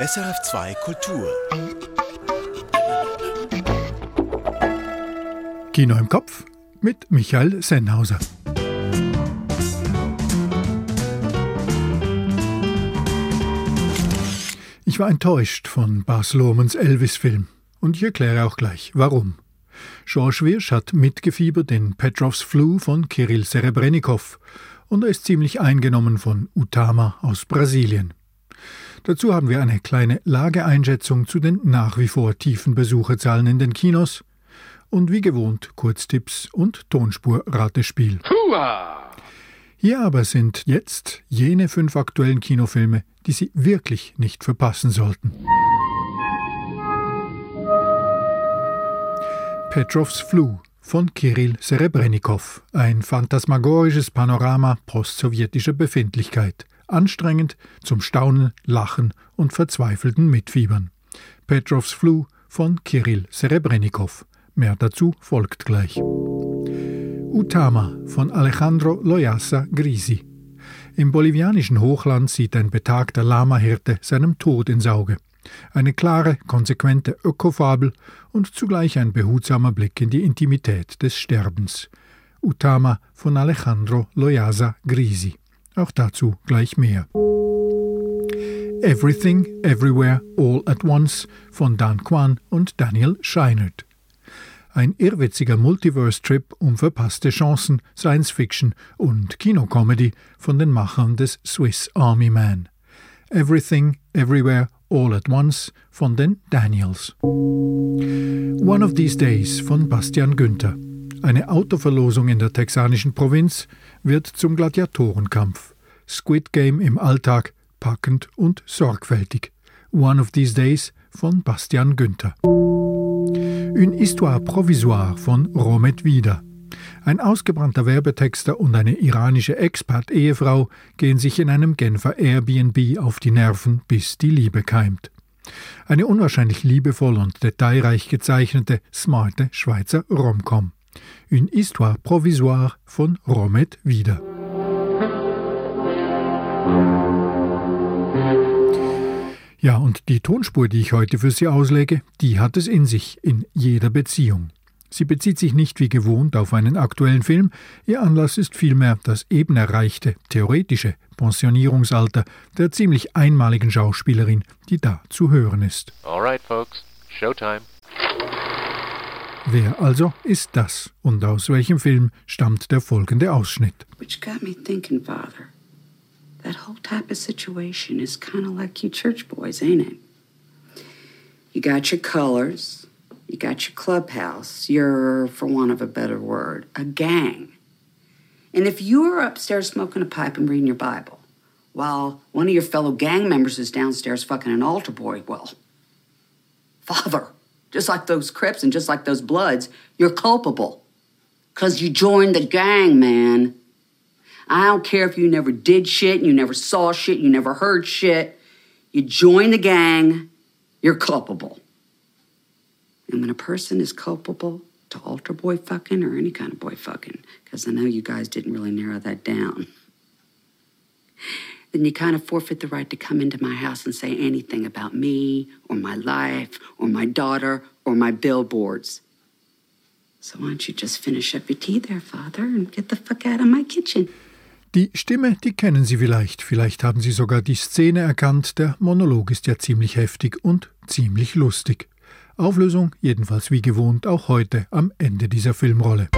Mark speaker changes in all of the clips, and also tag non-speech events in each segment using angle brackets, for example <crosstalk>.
Speaker 1: SRF2 Kultur.
Speaker 2: Kino im Kopf mit Michael Sennhauser. Ich war enttäuscht von Bas Lohmans Elvis-Film. Und ich erkläre auch gleich, warum. George Wirsch hat mitgefiebert in Petrovs Flu von Kirill Serebrennikov und er ist ziemlich eingenommen von Utama aus Brasilien. Dazu haben wir eine kleine Lageeinschätzung zu den nach wie vor tiefen Besucherzahlen in den Kinos und wie gewohnt Kurztipps und Tonspur-Ratespiel. Hier aber sind jetzt jene fünf aktuellen Kinofilme, die Sie wirklich nicht verpassen sollten. Petrovs Flu von Kirill Serebrennikov, ein phantasmagorisches Panorama postsowjetischer Befindlichkeit, anstrengend zum Staunen, Lachen und verzweifelten Mitfiebern. Petrovs Flu von Kirill Serebrennikov. Mehr dazu folgt gleich. Utama von Alejandro Loyasa Grisi. Im bolivianischen Hochland sieht ein betagter Lama-Hirte seinem Tod ins Auge. Eine klare, konsequente Ökofabel und zugleich ein behutsamer Blick in die Intimität des Sterbens. Utama von Alejandro Loyasa Grisi. Auch dazu gleich mehr. Everything, Everywhere, All at Once von Dan Kwan und Daniel Scheinert. Ein irrwitziger Multiverse-Trip um verpasste Chancen, Science-Fiction und Kinocomedy von den Machern des Swiss Army Man. Everything, Everywhere, All at Once von den Daniels. One of These Days von Bastian Günther. Eine Autoverlosung in der texanischen Provinz wird zum Gladiatorenkampf. Squid Game im Alltag, packend und sorgfältig. One of These Days von Bastian Günther. Une Histoire Provisoire von Romet Wieder. Ein ausgebrannter Werbetexter und eine iranische Expat-Ehefrau gehen sich in einem Genfer Airbnb auf die Nerven, bis die Liebe keimt. Eine unwahrscheinlich liebevoll und detailreich gezeichnete, smarte Schweizer Romcom. Une Histoire Provisoire von Romet Wieder. Ja, und die Tonspur, die ich heute für Sie auslege, die hat es in sich, in jeder Beziehung. Sie bezieht sich nicht wie gewohnt auf einen aktuellen Film, ihr Anlass ist vielmehr das eben erreichte, theoretische Pensionierungsalter der ziemlich einmaligen Schauspielerin, die da zu hören ist.
Speaker 3: Alright, folks, Showtime.
Speaker 2: Wer also ist das und aus welchem Film stammt der folgende Ausschnitt?
Speaker 4: Which got me thinking, Father. That whole type of situation is kind of like you church boys, ain't it? You got your colors, you got your clubhouse, you're, for want of a better word, a gang. And if you're upstairs smoking a pipe and reading your Bible, while one of your fellow gang members is downstairs fucking an altar boy, well, <laughs> Father, just like those Crips and just like those Bloods, you're culpable. Because you joined the gang, man. I don't care if you never did shit, and you never saw shit, you never heard shit. You join the gang, you're culpable. And when a person is culpable to altar boy fucking or any kind of boy fucking, because I know you guys didn't really narrow that down, then you kind of forfeit the right to come into my house and say anything about me or my life or my daughter or my billboards. So why don't you just finish up your tea there, Father, and get the fuck out of my kitchen?
Speaker 2: Die Stimme, die kennen Sie vielleicht, vielleicht haben Sie sogar die Szene erkannt, der Monolog ist ja ziemlich heftig und ziemlich lustig. Auflösung jedenfalls wie gewohnt auch heute am Ende dieser Filmrolle.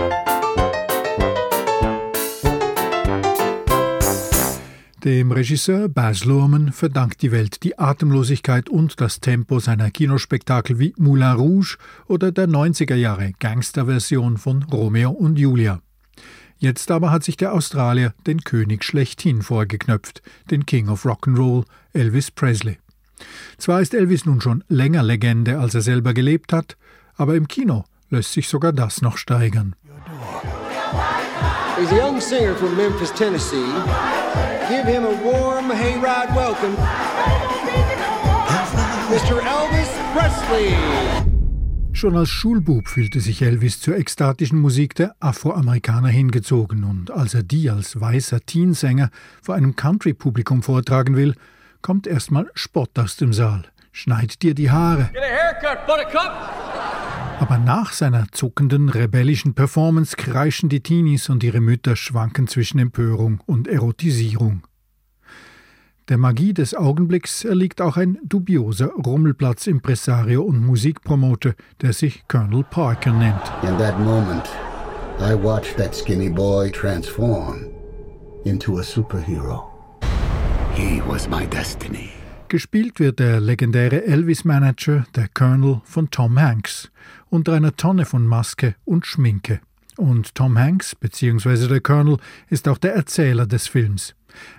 Speaker 2: Dem Regisseur Baz Luhrmann verdankt die Welt die Atemlosigkeit und das Tempo seiner Kinospektakel wie Moulin Rouge oder der 90er Jahre Gangsterversion von Romeo und Julia. Jetzt aber hat sich der Australier den König schlechthin vorgeknöpft, den King of Rock'n'Roll, Elvis Presley. Zwar ist Elvis nun schon länger Legende, als er selber gelebt hat, aber im Kino lässt sich sogar das noch steigern.
Speaker 5: He's a young singer from Memphis, Tennessee. Give him a warm hayride welcome. Mr. Elvis Presley.
Speaker 2: Schon als Schulbub fühlte sich Elvis zur ekstatischen Musik der Afroamerikaner hingezogen und als er die als weißer Teensänger vor einem Country-Publikum vortragen will, kommt erstmal Spott aus dem Saal. schneid dir die Haare. Aber nach seiner zuckenden, rebellischen Performance kreischen die Teenies und ihre Mütter schwanken zwischen Empörung und Erotisierung. Der Magie des Augenblicks erliegt auch ein dubioser Rummelplatz-Impresario und Musikpromoter, der sich Colonel Parker nennt.
Speaker 1: In that moment, I watched that skinny boy transform into a superhero. He was my destiny.
Speaker 2: Gespielt wird der legendäre Elvis-Manager, der Colonel, von Tom Hanks, unter einer Tonne von Maske und Schminke. Und Tom Hanks, beziehungsweise der Colonel, ist auch der Erzähler des Films.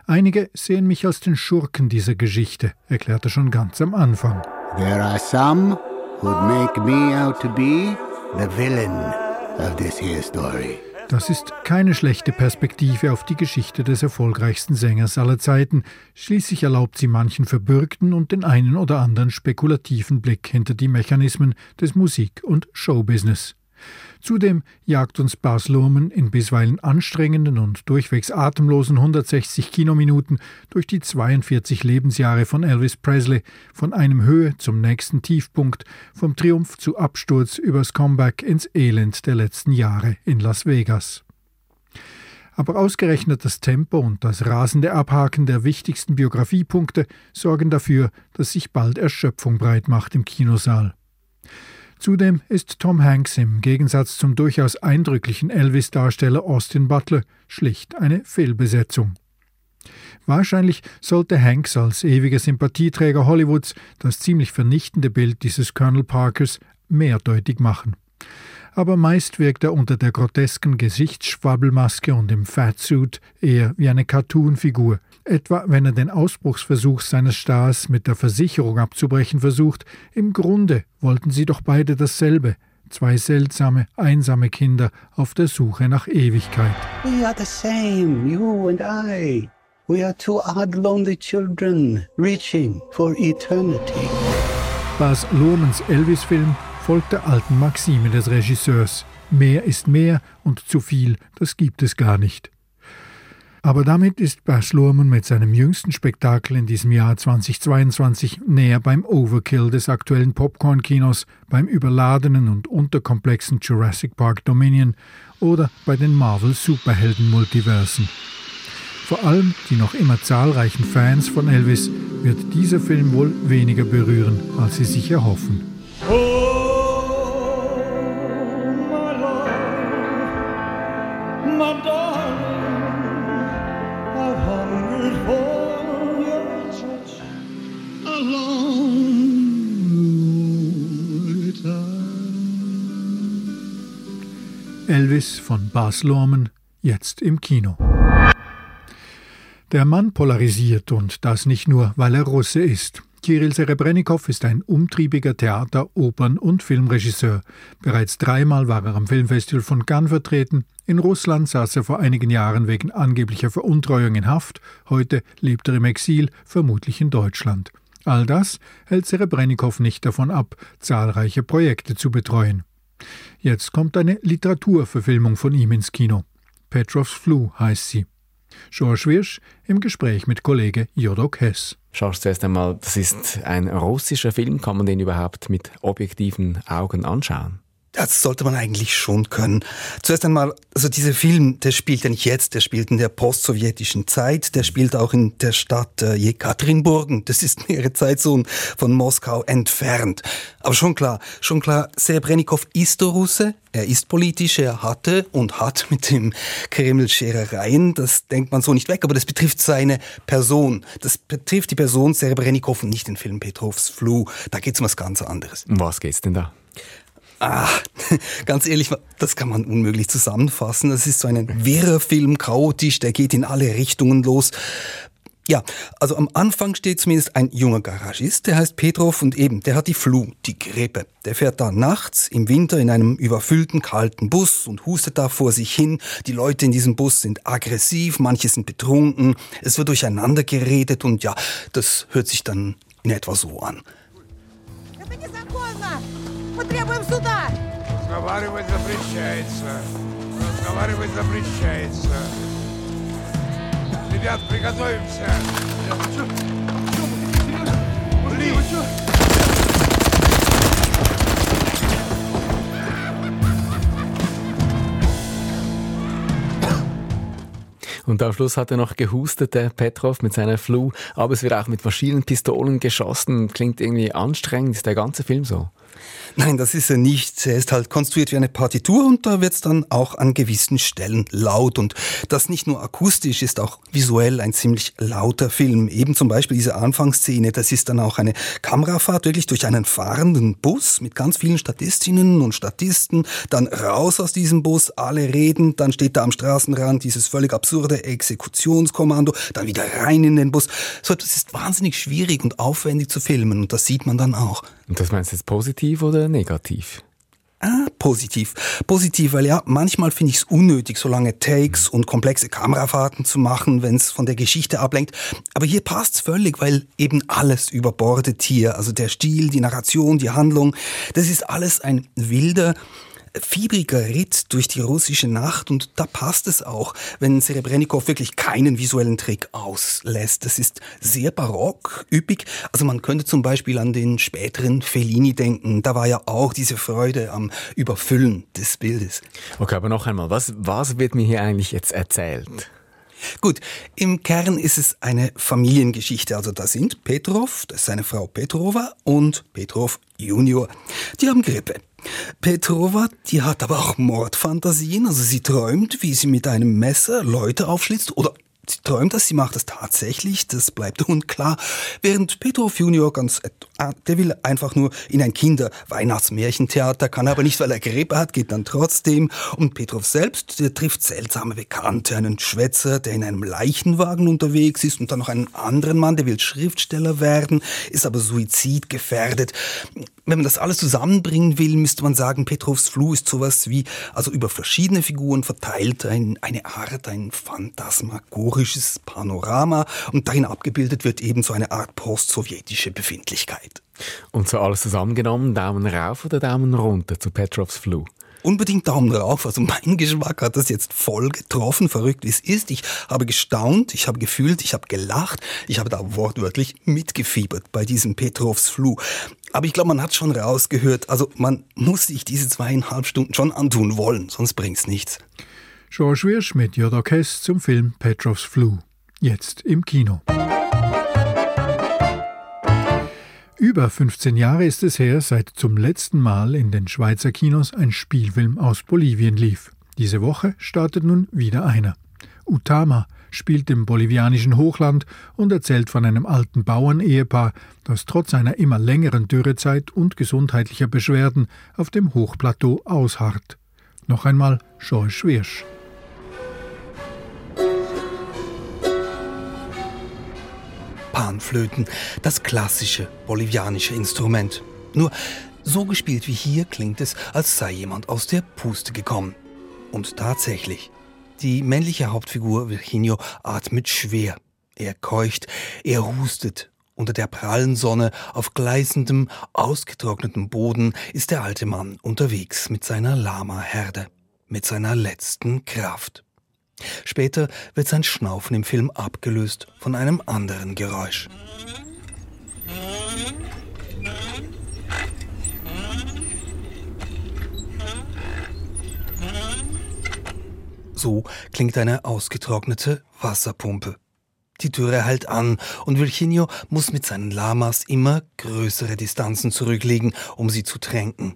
Speaker 2: Einige sehen mich als den Schurken dieser Geschichte, erklärt er schon ganz am Anfang.
Speaker 1: There are some who'd make me out to be the villain of this here story.
Speaker 2: Das ist keine schlechte Perspektive auf die Geschichte des erfolgreichsten Sängers aller Zeiten. Schließlich erlaubt sie manchen verbürgten und den einen oder anderen spekulativen Blick hinter die Mechanismen des Musik- und Showbusiness. Zudem jagt uns Bas Luhrmann in bisweilen anstrengenden und durchwegs atemlosen 160 Kinominuten durch die 42 Lebensjahre von Elvis Presley, von einem Höhe zum nächsten Tiefpunkt, vom Triumph zu Absturz übers Comeback ins Elend der letzten Jahre in Las Vegas. Aber ausgerechnet das Tempo und das rasende Abhaken der wichtigsten Biografiepunkte sorgen dafür, dass sich bald Erschöpfung breit macht im Kinosaal. Zudem ist Tom Hanks im Gegensatz zum durchaus eindrücklichen Elvis-Darsteller Austin Butler schlicht eine Fehlbesetzung. Wahrscheinlich sollte Hanks als ewiger Sympathieträger Hollywoods das ziemlich vernichtende Bild dieses Colonel Parkers mehrdeutig machen. Aber meist wirkt er unter der grotesken Gesichtsschwabbelmaske und im Fatsuit eher wie eine Cartoonfigur, etwa wenn er den Ausbruchsversuch seines Stars mit der Versicherung abzubrechen versucht. Im Grunde wollten sie doch beide dasselbe, zwei seltsame, einsame Kinder auf der Suche nach Ewigkeit.
Speaker 1: We are the same, you and I. We are two odd, lonely children reaching for eternity.
Speaker 2: Bas Luhrmanns Elvis-Film folgt der alten Maxime des Regisseurs. Mehr ist mehr und zu viel, das gibt es gar nicht. Aber damit ist Bas Luhrmann mit seinem jüngsten Spektakel in diesem Jahr 2022 näher beim Overkill des aktuellen Popcorn-Kinos, beim überladenen und unterkomplexen Jurassic Park Dominion oder bei den Marvel-Superhelden-Multiversen. Vor allem die noch immer zahlreichen Fans von Elvis wird dieser Film wohl weniger berühren, als sie sich erhoffen.
Speaker 6: Oh,
Speaker 2: Elvis von Bas Luhrmann, jetzt im Kino. Der Mann polarisiert und das nicht nur, weil er Russe ist. Kirill Serebrennikov ist ein umtriebiger Theater-, Opern- und Filmregisseur. Bereits dreimal war er am Filmfestival von Cannes vertreten. In Russland saß er vor einigen Jahren wegen angeblicher Veruntreuung in Haft. Heute lebt er im Exil, vermutlich in Deutschland. All das hält Serebrennikov nicht davon ab, zahlreiche Projekte zu betreuen. Jetzt kommt eine Literaturverfilmung von ihm ins Kino. Petrovs Flu heißt sie. George Wirsch im Gespräch mit Kollege Jodok Hess.
Speaker 7: Schaust zuerst einmal, das ist ein russischer Film. Kann man den überhaupt mit objektiven Augen anschauen?
Speaker 8: Das sollte man eigentlich schon können. Zuerst einmal, also dieser Film, der spielt ja nicht jetzt, der spielt in der postsowjetischen Zeit, der spielt auch in der Stadt äh, Jekaterinburg. Das ist mehrere Zeitzonen von Moskau entfernt. Aber schon klar, schon klar, Serebrennikov ist der Russe, er ist politisch, er hatte und hat mit dem Kreml Scherereien, das denkt man so nicht weg, aber das betrifft seine Person. Das betrifft die Person Serebrennikov und nicht den Film Petrovs Flu. Da geht's um was ganz anderes.
Speaker 7: Um was geht's denn da?
Speaker 8: Ah, <laughs> ganz ehrlich, das kann man unmöglich zusammenfassen. Das ist so ein wirrer Film, chaotisch, der geht in alle Richtungen los. Ja, also am Anfang steht zumindest ein junger Garagist, der heißt Petrov und eben, der hat die Flu, die Grippe. Der fährt da nachts im Winter in einem überfüllten kalten Bus und hustet da vor sich hin. Die Leute in diesem Bus sind aggressiv, manche sind betrunken, es wird durcheinander geredet und ja, das hört sich dann in etwa so an.
Speaker 9: Ja, bitte, Потребуем суда!
Speaker 10: Разговаривать запрещается. Разговаривать запрещается. Ребят, приготовимся. Блин!
Speaker 7: Und am Schluss hat er noch gehustet, der Petrov, mit seiner Flu. Aber es wird auch mit Maschinenpistolen geschossen. Klingt irgendwie anstrengend, ist der ganze Film so.
Speaker 8: Nein, das ist er nicht. Er ist halt konstruiert wie eine Partitur und da wird es dann auch an gewissen Stellen laut. Und das nicht nur akustisch, ist auch visuell ein ziemlich lauter Film. Eben zum Beispiel diese Anfangsszene, das ist dann auch eine Kamerafahrt wirklich durch einen fahrenden Bus mit ganz vielen Statistinnen und Statisten. Dann raus aus diesem Bus, alle reden, dann steht da am Straßenrand dieses völlig absurde Exekutionskommando, dann wieder rein in den Bus. So etwas ist wahnsinnig schwierig und aufwendig zu filmen und das sieht man dann auch.
Speaker 7: Und das meinst du jetzt positiv oder negativ?
Speaker 8: Ah, positiv. Positiv, weil ja, manchmal finde ich es unnötig, so lange Takes und komplexe Kamerafahrten zu machen, wenn es von der Geschichte ablenkt. Aber hier passt's völlig, weil eben alles überbordet hier. Also der Stil, die Narration, die Handlung, das ist alles ein wilder, fiebriger Ritt durch die russische Nacht und da passt es auch, wenn Serebrennikov wirklich keinen visuellen Trick auslässt. Das ist sehr barock, üppig. Also man könnte zum Beispiel an den späteren Fellini denken. Da war ja auch diese Freude am Überfüllen des Bildes.
Speaker 7: Okay, aber noch einmal, was, was wird mir hier eigentlich jetzt erzählt?
Speaker 8: Gut, im Kern ist es eine Familiengeschichte. Also da sind Petrov, das ist seine Frau Petrova und Petrov Junior. Die haben Grippe. Petrova, die hat aber auch Mordfantasien, also sie träumt, wie sie mit einem Messer Leute aufschlitzt oder Sie träumt das, sie macht das tatsächlich, das bleibt <laughs> unklar. Während Petrov Junior ganz, äh, der will einfach nur in ein Kinder-Weihnachtsmärchentheater, kann aber nicht, weil er Grippe hat, geht dann trotzdem. Und Petrov selbst, der trifft seltsame Bekannte, einen Schwätzer, der in einem Leichenwagen unterwegs ist und dann noch einen anderen Mann, der will Schriftsteller werden, ist aber suizidgefährdet. Wenn man das alles zusammenbringen will, müsste man sagen, Petrovs Flu ist sowas wie, also über verschiedene Figuren verteilt, ein, eine Art, ein phantasmagorisches Panorama und darin abgebildet wird eben so eine Art postsowjetische Befindlichkeit.
Speaker 7: Und so alles zusammengenommen, Daumen rauf oder Daumen runter zu Petrovs Flu?
Speaker 8: Unbedingt Daumen rauf. Also mein Geschmack hat das jetzt voll getroffen, verrückt wie es ist. Ich habe gestaunt, ich habe gefühlt, ich habe gelacht, ich habe da wortwörtlich mitgefiebert bei diesem Petrovs Flu. Aber ich glaube, man hat schon rausgehört, also man muss sich diese zweieinhalb Stunden schon antun wollen, sonst bringt's nichts.
Speaker 2: George Wirsch mit Jodokes zum Film Petrovs Flu. Jetzt im Kino. Über 15 Jahre ist es her, seit zum letzten Mal in den Schweizer Kinos ein Spielfilm aus Bolivien lief. Diese Woche startet nun wieder einer. Utama spielt im bolivianischen Hochland und erzählt von einem alten Bauernehepaar, das trotz einer immer längeren Dürrezeit und gesundheitlicher Beschwerden auf dem Hochplateau ausharrt. Noch einmal George Wirsch.
Speaker 8: Panflöten, das klassische bolivianische Instrument. Nur so gespielt wie hier klingt es, als sei jemand aus der Puste gekommen. Und tatsächlich, die männliche Hauptfigur Virginio atmet schwer. Er keucht, er hustet. Unter der prallen Sonne auf gleißendem, ausgetrocknetem Boden ist der alte Mann unterwegs mit seiner Lama-Herde, mit seiner letzten Kraft. Später wird sein Schnaufen im Film abgelöst von einem anderen Geräusch. So klingt eine ausgetrocknete Wasserpumpe. Die Türe hält an und Virginio muss mit seinen Lamas immer größere Distanzen zurücklegen, um sie zu tränken.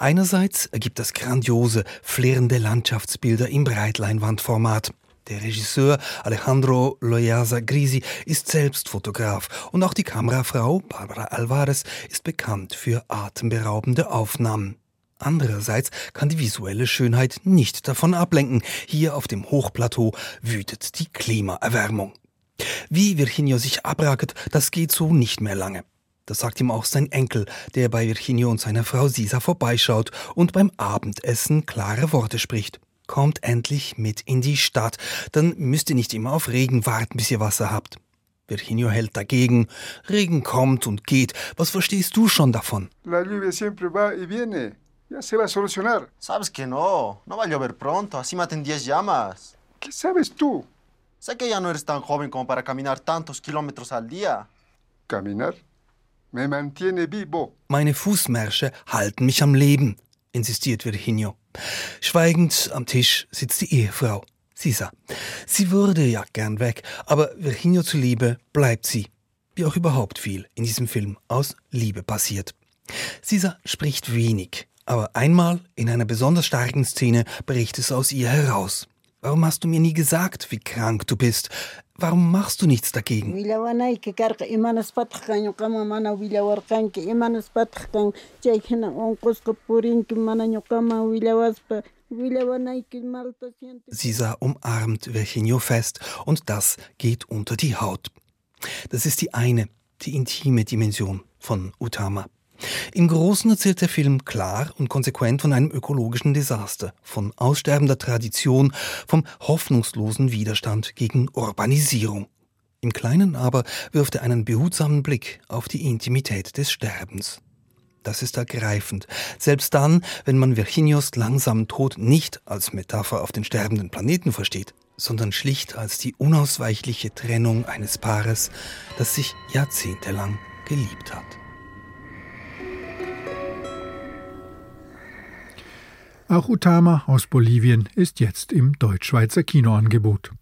Speaker 8: Einerseits ergibt das grandiose, flirrende Landschaftsbilder im Breitleinwandformat. Der Regisseur Alejandro Loyaza Grisi ist selbst Fotograf und auch die Kamerafrau Barbara Alvarez ist bekannt für atemberaubende Aufnahmen. Andererseits kann die visuelle Schönheit nicht davon ablenken. Hier auf dem Hochplateau wütet die Klimaerwärmung. Wie Virginio sich abrackert, das geht so nicht mehr lange. Das sagt ihm auch sein Enkel, der bei Virginio und seiner Frau Sisa vorbeischaut und beim Abendessen klare Worte spricht. Kommt endlich mit in die Stadt, dann müsst ihr nicht immer auf Regen warten, bis ihr Wasser habt. Virginio hält dagegen. Regen kommt und geht. Was verstehst du schon davon?
Speaker 11: La lluvia siempre va y viene. Ya se va a solucionar.
Speaker 12: Sabes que no. No va a llover pronto. Así maten 10 llamas.
Speaker 11: ¿Qué sabes tú?
Speaker 12: Sé que ya no eres tan joven como para caminar tantos kilómetros al día.
Speaker 11: ¿Caminar? Me mantiene vivo.
Speaker 8: Meine Fußmärsche halten mich am Leben, insistiert Virginio. Schweigend am Tisch sitzt die Ehefrau. Sisa. Sie würde ja gern weg, aber Virginio zuliebe bleibt sie. Wie auch überhaupt viel in diesem Film aus Liebe passiert. Sisa spricht wenig, aber einmal in einer besonders starken Szene bricht es aus ihr heraus. Warum hast du mir nie gesagt, wie krank du bist? Warum machst du nichts dagegen? Sisa umarmt Virginio fest und das geht unter die Haut. Das ist die eine, die intime Dimension von Utama. Im Großen erzählt der Film klar und konsequent von einem ökologischen Desaster, von aussterbender Tradition, vom hoffnungslosen Widerstand gegen Urbanisierung. Im Kleinen aber wirft er einen behutsamen Blick auf die Intimität des Sterbens. Das ist ergreifend, selbst dann, wenn man Virginios langsamen Tod nicht als Metapher auf den sterbenden Planeten versteht, sondern schlicht als die unausweichliche Trennung eines Paares, das sich jahrzehntelang geliebt hat.
Speaker 2: Auch Utama aus Bolivien ist jetzt im Deutschschweizer Kinoangebot.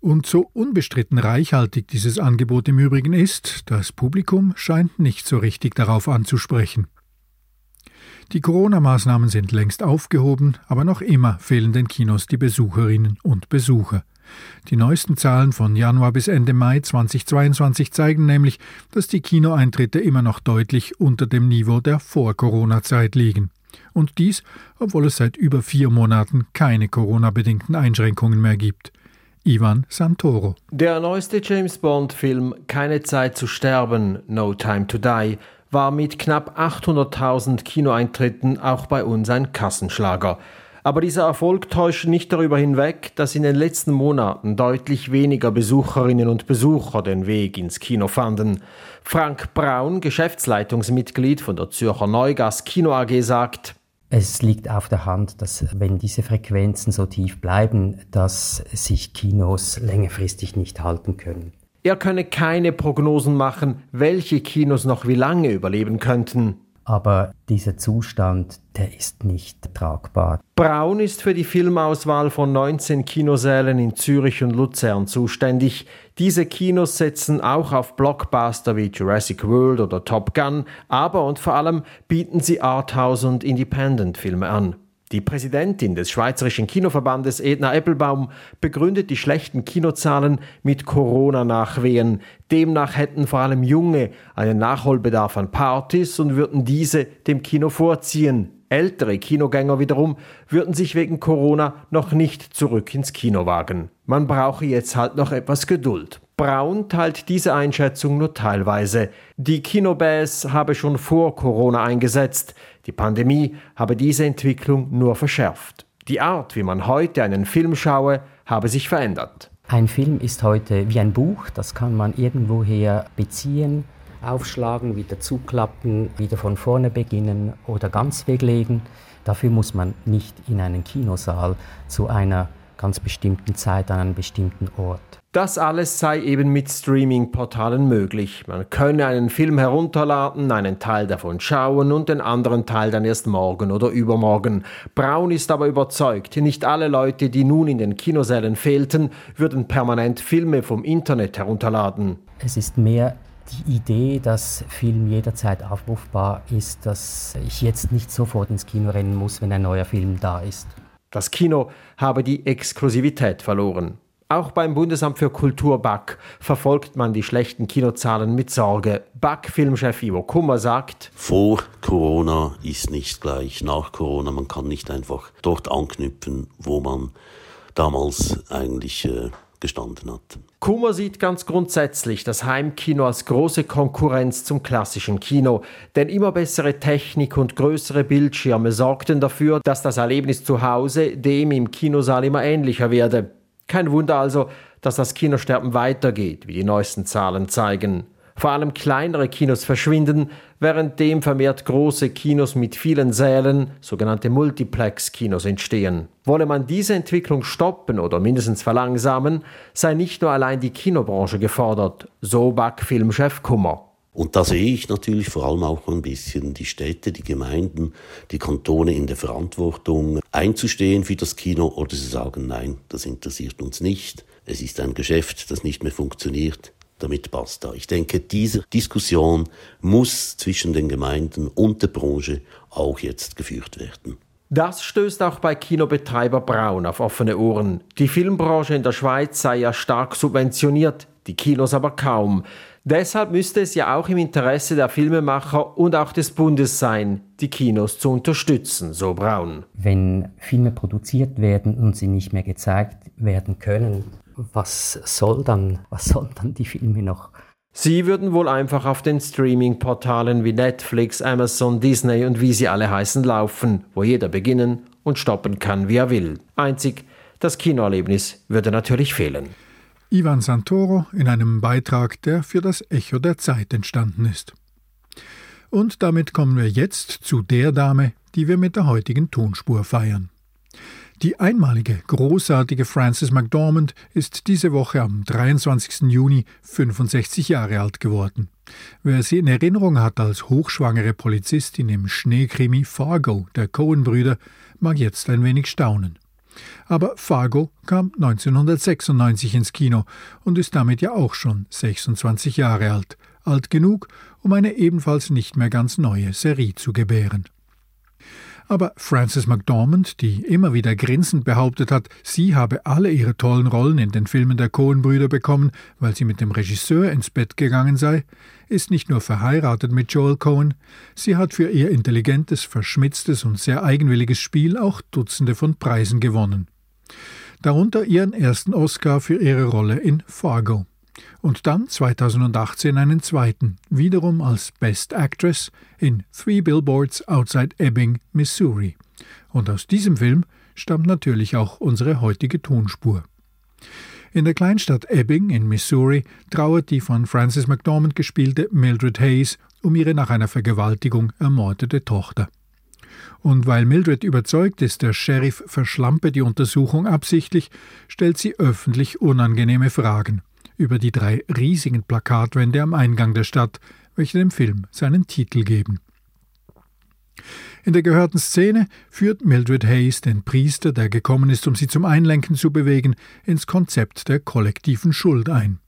Speaker 2: Und so unbestritten reichhaltig dieses Angebot im Übrigen ist, das Publikum scheint nicht so richtig darauf anzusprechen. Die Corona-Maßnahmen sind längst aufgehoben, aber noch immer fehlen den Kinos die Besucherinnen und Besucher. Die neuesten Zahlen von Januar bis Ende Mai 2022 zeigen nämlich, dass die Kinoeintritte immer noch deutlich unter dem Niveau der Vor-Corona-Zeit liegen. Und dies, obwohl es seit über vier Monaten keine Corona-bedingten Einschränkungen mehr gibt. Ivan Santoro.
Speaker 13: Der neueste James Bond-Film Keine Zeit zu sterben, No Time to Die, war mit knapp 800.000 Kinoeintritten auch bei uns ein Kassenschlager. Aber dieser Erfolg täuscht nicht darüber hinweg, dass in den letzten Monaten deutlich weniger Besucherinnen und Besucher den Weg ins Kino fanden. Frank Braun, Geschäftsleitungsmitglied von der Zürcher Neugas Kino AG, sagt,
Speaker 14: es liegt auf der Hand, dass wenn diese Frequenzen so tief bleiben, dass sich Kinos längerfristig nicht halten können.
Speaker 13: Er könne keine Prognosen machen, welche Kinos noch wie lange überleben könnten.
Speaker 14: Aber dieser Zustand, der ist nicht tragbar.
Speaker 13: Braun ist für die Filmauswahl von 19 Kinosälen in Zürich und Luzern zuständig. Diese Kinos setzen auch auf Blockbuster wie Jurassic World oder Top Gun, aber und vor allem bieten sie Arthouse und Independent-Filme an. Die Präsidentin des Schweizerischen Kinoverbandes Edna Eppelbaum begründet die schlechten Kinozahlen mit Corona-Nachwehen. Demnach hätten vor allem Junge einen Nachholbedarf an Partys und würden diese dem Kino vorziehen. Ältere Kinogänger wiederum würden sich wegen Corona noch nicht zurück ins Kino wagen. Man brauche jetzt halt noch etwas Geduld. Braun teilt diese Einschätzung nur teilweise. Die Kinobäs habe schon vor Corona eingesetzt. Die Pandemie habe diese Entwicklung nur verschärft. Die Art, wie man heute einen Film schaue, habe sich verändert.
Speaker 14: Ein Film ist heute wie ein Buch, das kann man irgendwoher beziehen, aufschlagen, wieder zuklappen, wieder von vorne beginnen oder ganz weglegen. Dafür muss man nicht in einen Kinosaal zu einer ganz bestimmten Zeit an einem bestimmten Ort.
Speaker 13: Das alles sei eben mit Streaming-Portalen möglich. Man könne einen Film herunterladen, einen Teil davon schauen und den anderen Teil dann erst morgen oder übermorgen. Braun ist aber überzeugt, nicht alle Leute, die nun in den Kinosälen fehlten, würden permanent Filme vom Internet herunterladen.
Speaker 14: Es ist mehr die Idee, dass Film jederzeit aufrufbar ist, dass ich jetzt nicht sofort ins Kino rennen muss, wenn ein neuer Film da ist.
Speaker 13: Das Kino habe die Exklusivität verloren. Auch beim Bundesamt für Kultur BAK verfolgt man die schlechten Kinozahlen mit Sorge. BAK-Filmchef Ivo Kummer sagt,
Speaker 15: Vor Corona ist nicht gleich nach Corona. Man kann nicht einfach dort anknüpfen, wo man damals eigentlich äh, gestanden hat.
Speaker 13: Kummer sieht ganz grundsätzlich das Heimkino als große Konkurrenz zum klassischen Kino, denn immer bessere Technik und größere Bildschirme sorgten dafür, dass das Erlebnis zu Hause dem im Kinosaal immer ähnlicher werde. Kein Wunder also, dass das Kinosterben weitergeht, wie die neuesten Zahlen zeigen. Vor allem kleinere Kinos verschwinden, währenddem vermehrt große Kinos mit vielen Sälen, sogenannte Multiplex-Kinos, entstehen. Wolle man diese Entwicklung stoppen oder mindestens verlangsamen, sei nicht nur allein die Kinobranche gefordert, so Back-Filmchef Kummer.
Speaker 15: Und da sehe ich natürlich vor allem auch ein bisschen die Städte, die Gemeinden, die Kantone in der Verantwortung, einzustehen für das Kino oder zu sagen, nein, das interessiert uns nicht. Es ist ein Geschäft, das nicht mehr funktioniert. Damit basta. Ich denke, diese Diskussion muss zwischen den Gemeinden und der Branche auch jetzt geführt werden.
Speaker 13: Das stößt auch bei Kinobetreiber Braun auf offene Ohren. Die Filmbranche in der Schweiz sei ja stark subventioniert, die Kinos aber kaum. Deshalb müsste es ja auch im Interesse der Filmemacher und auch des Bundes sein, die Kinos zu unterstützen, so Braun.
Speaker 14: Wenn Filme produziert werden und sie nicht mehr gezeigt werden können, was soll dann, was sollen dann die Filme noch?
Speaker 13: Sie würden wohl einfach auf den Streaming-Portalen wie Netflix, Amazon, Disney und wie sie alle heißen laufen, wo jeder beginnen und stoppen kann, wie er will. Einzig das Kinoerlebnis würde natürlich fehlen.
Speaker 2: Ivan Santoro in einem Beitrag, der für das Echo der Zeit entstanden ist. Und damit kommen wir jetzt zu der Dame, die wir mit der heutigen Tonspur feiern. Die einmalige, großartige Frances McDormand ist diese Woche am 23. Juni 65 Jahre alt geworden. Wer sie in Erinnerung hat als hochschwangere Polizistin im Schneekrimi Fargo der Coen-Brüder, mag jetzt ein wenig staunen. Aber Fargo kam 1996 ins Kino und ist damit ja auch schon 26 Jahre alt, alt genug, um eine ebenfalls nicht mehr ganz neue Serie zu gebären. Aber Frances McDormand, die immer wieder grinsend behauptet hat, sie habe alle ihre tollen Rollen in den Filmen der Coen-Brüder bekommen, weil sie mit dem Regisseur ins Bett gegangen sei, ist nicht nur verheiratet mit Joel Cohen, sie hat für ihr intelligentes, verschmitztes und sehr eigenwilliges Spiel auch Dutzende von Preisen gewonnen. Darunter ihren ersten Oscar für ihre Rolle in Fargo und dann 2018 einen zweiten, wiederum als Best Actress in Three Billboards Outside Ebbing, Missouri. Und aus diesem Film stammt natürlich auch unsere heutige Tonspur. In der Kleinstadt Ebbing in Missouri trauert die von Frances McDormand gespielte Mildred Hayes um ihre nach einer Vergewaltigung ermordete Tochter. Und weil Mildred überzeugt ist, der Sheriff verschlampe die Untersuchung absichtlich, stellt sie öffentlich unangenehme Fragen über die drei riesigen Plakatwände am Eingang der Stadt, welche dem Film seinen Titel geben. In der gehörten Szene führt Mildred Hayes den Priester, der gekommen ist, um sie zum Einlenken zu bewegen, ins Konzept der kollektiven Schuld ein.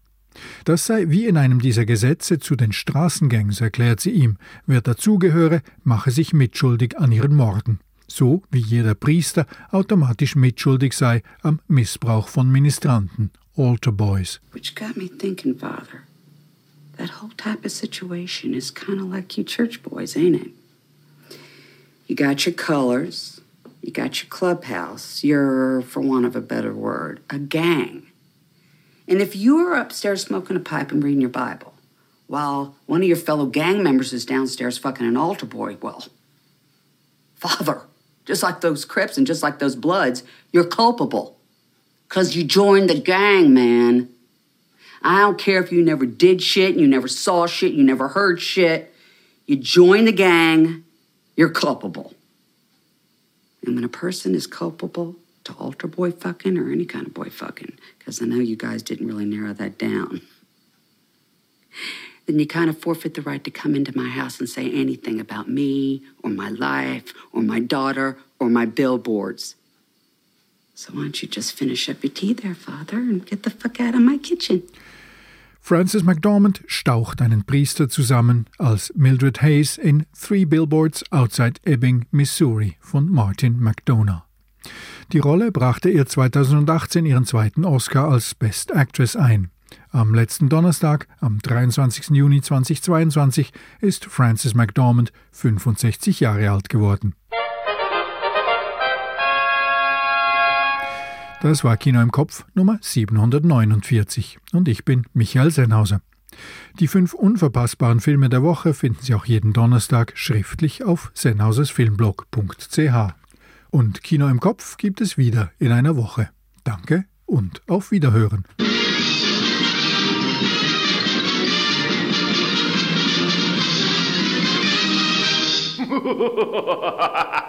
Speaker 2: Das sei wie in einem dieser Gesetze zu den Straßengangs, erklärt sie ihm. Wer dazugehöre, mache sich mitschuldig an ihren Morden. So wie jeder Priester automatisch mitschuldig sei am Missbrauch von Ministranten altar boys.
Speaker 4: Which got me thinking, Father. That whole type of situation is kind of like you church boys, ain't it? You got your colors, you got your clubhouse, you're, for want of a better word, a gang. And if you're upstairs smoking a pipe and reading your Bible, while one of your fellow gang members is downstairs fucking an altar boy, well, Father, just like those Crips and just like those Bloods, you're culpable. Because you joined the gang, man. I don't care if you never did shit, you never saw shit, you never heard shit. You join the gang, you're culpable. And when a person is culpable to altar boy fucking or any kind of boy fucking, because I know you guys didn't really narrow that down, then you kind of forfeit the right to come into my house and say anything about me or my life or my daughter or my billboards. So why don't you just finish up your tea there, Father, and get the fuck out of my kitchen?
Speaker 2: Frances McDormand staucht einen Priester zusammen als Mildred Hayes in Three Billboards Outside Ebbing, Missouri von Martin McDonough. Die Rolle brachte ihr 2018 ihren zweiten Oscar als Best Actress ein. Am letzten Donnerstag, am 23. Juni 2022, ist Frances McDormand 65 Jahre alt geworden. Das war Kino im Kopf Nummer 749 und ich bin Michael Sennhauser. Die fünf unverpassbaren Filme der Woche finden Sie auch jeden Donnerstag schriftlich auf sennhausersfilmblog.ch. Und Kino im Kopf gibt es wieder in einer Woche. Danke und auf Wiederhören. <laughs>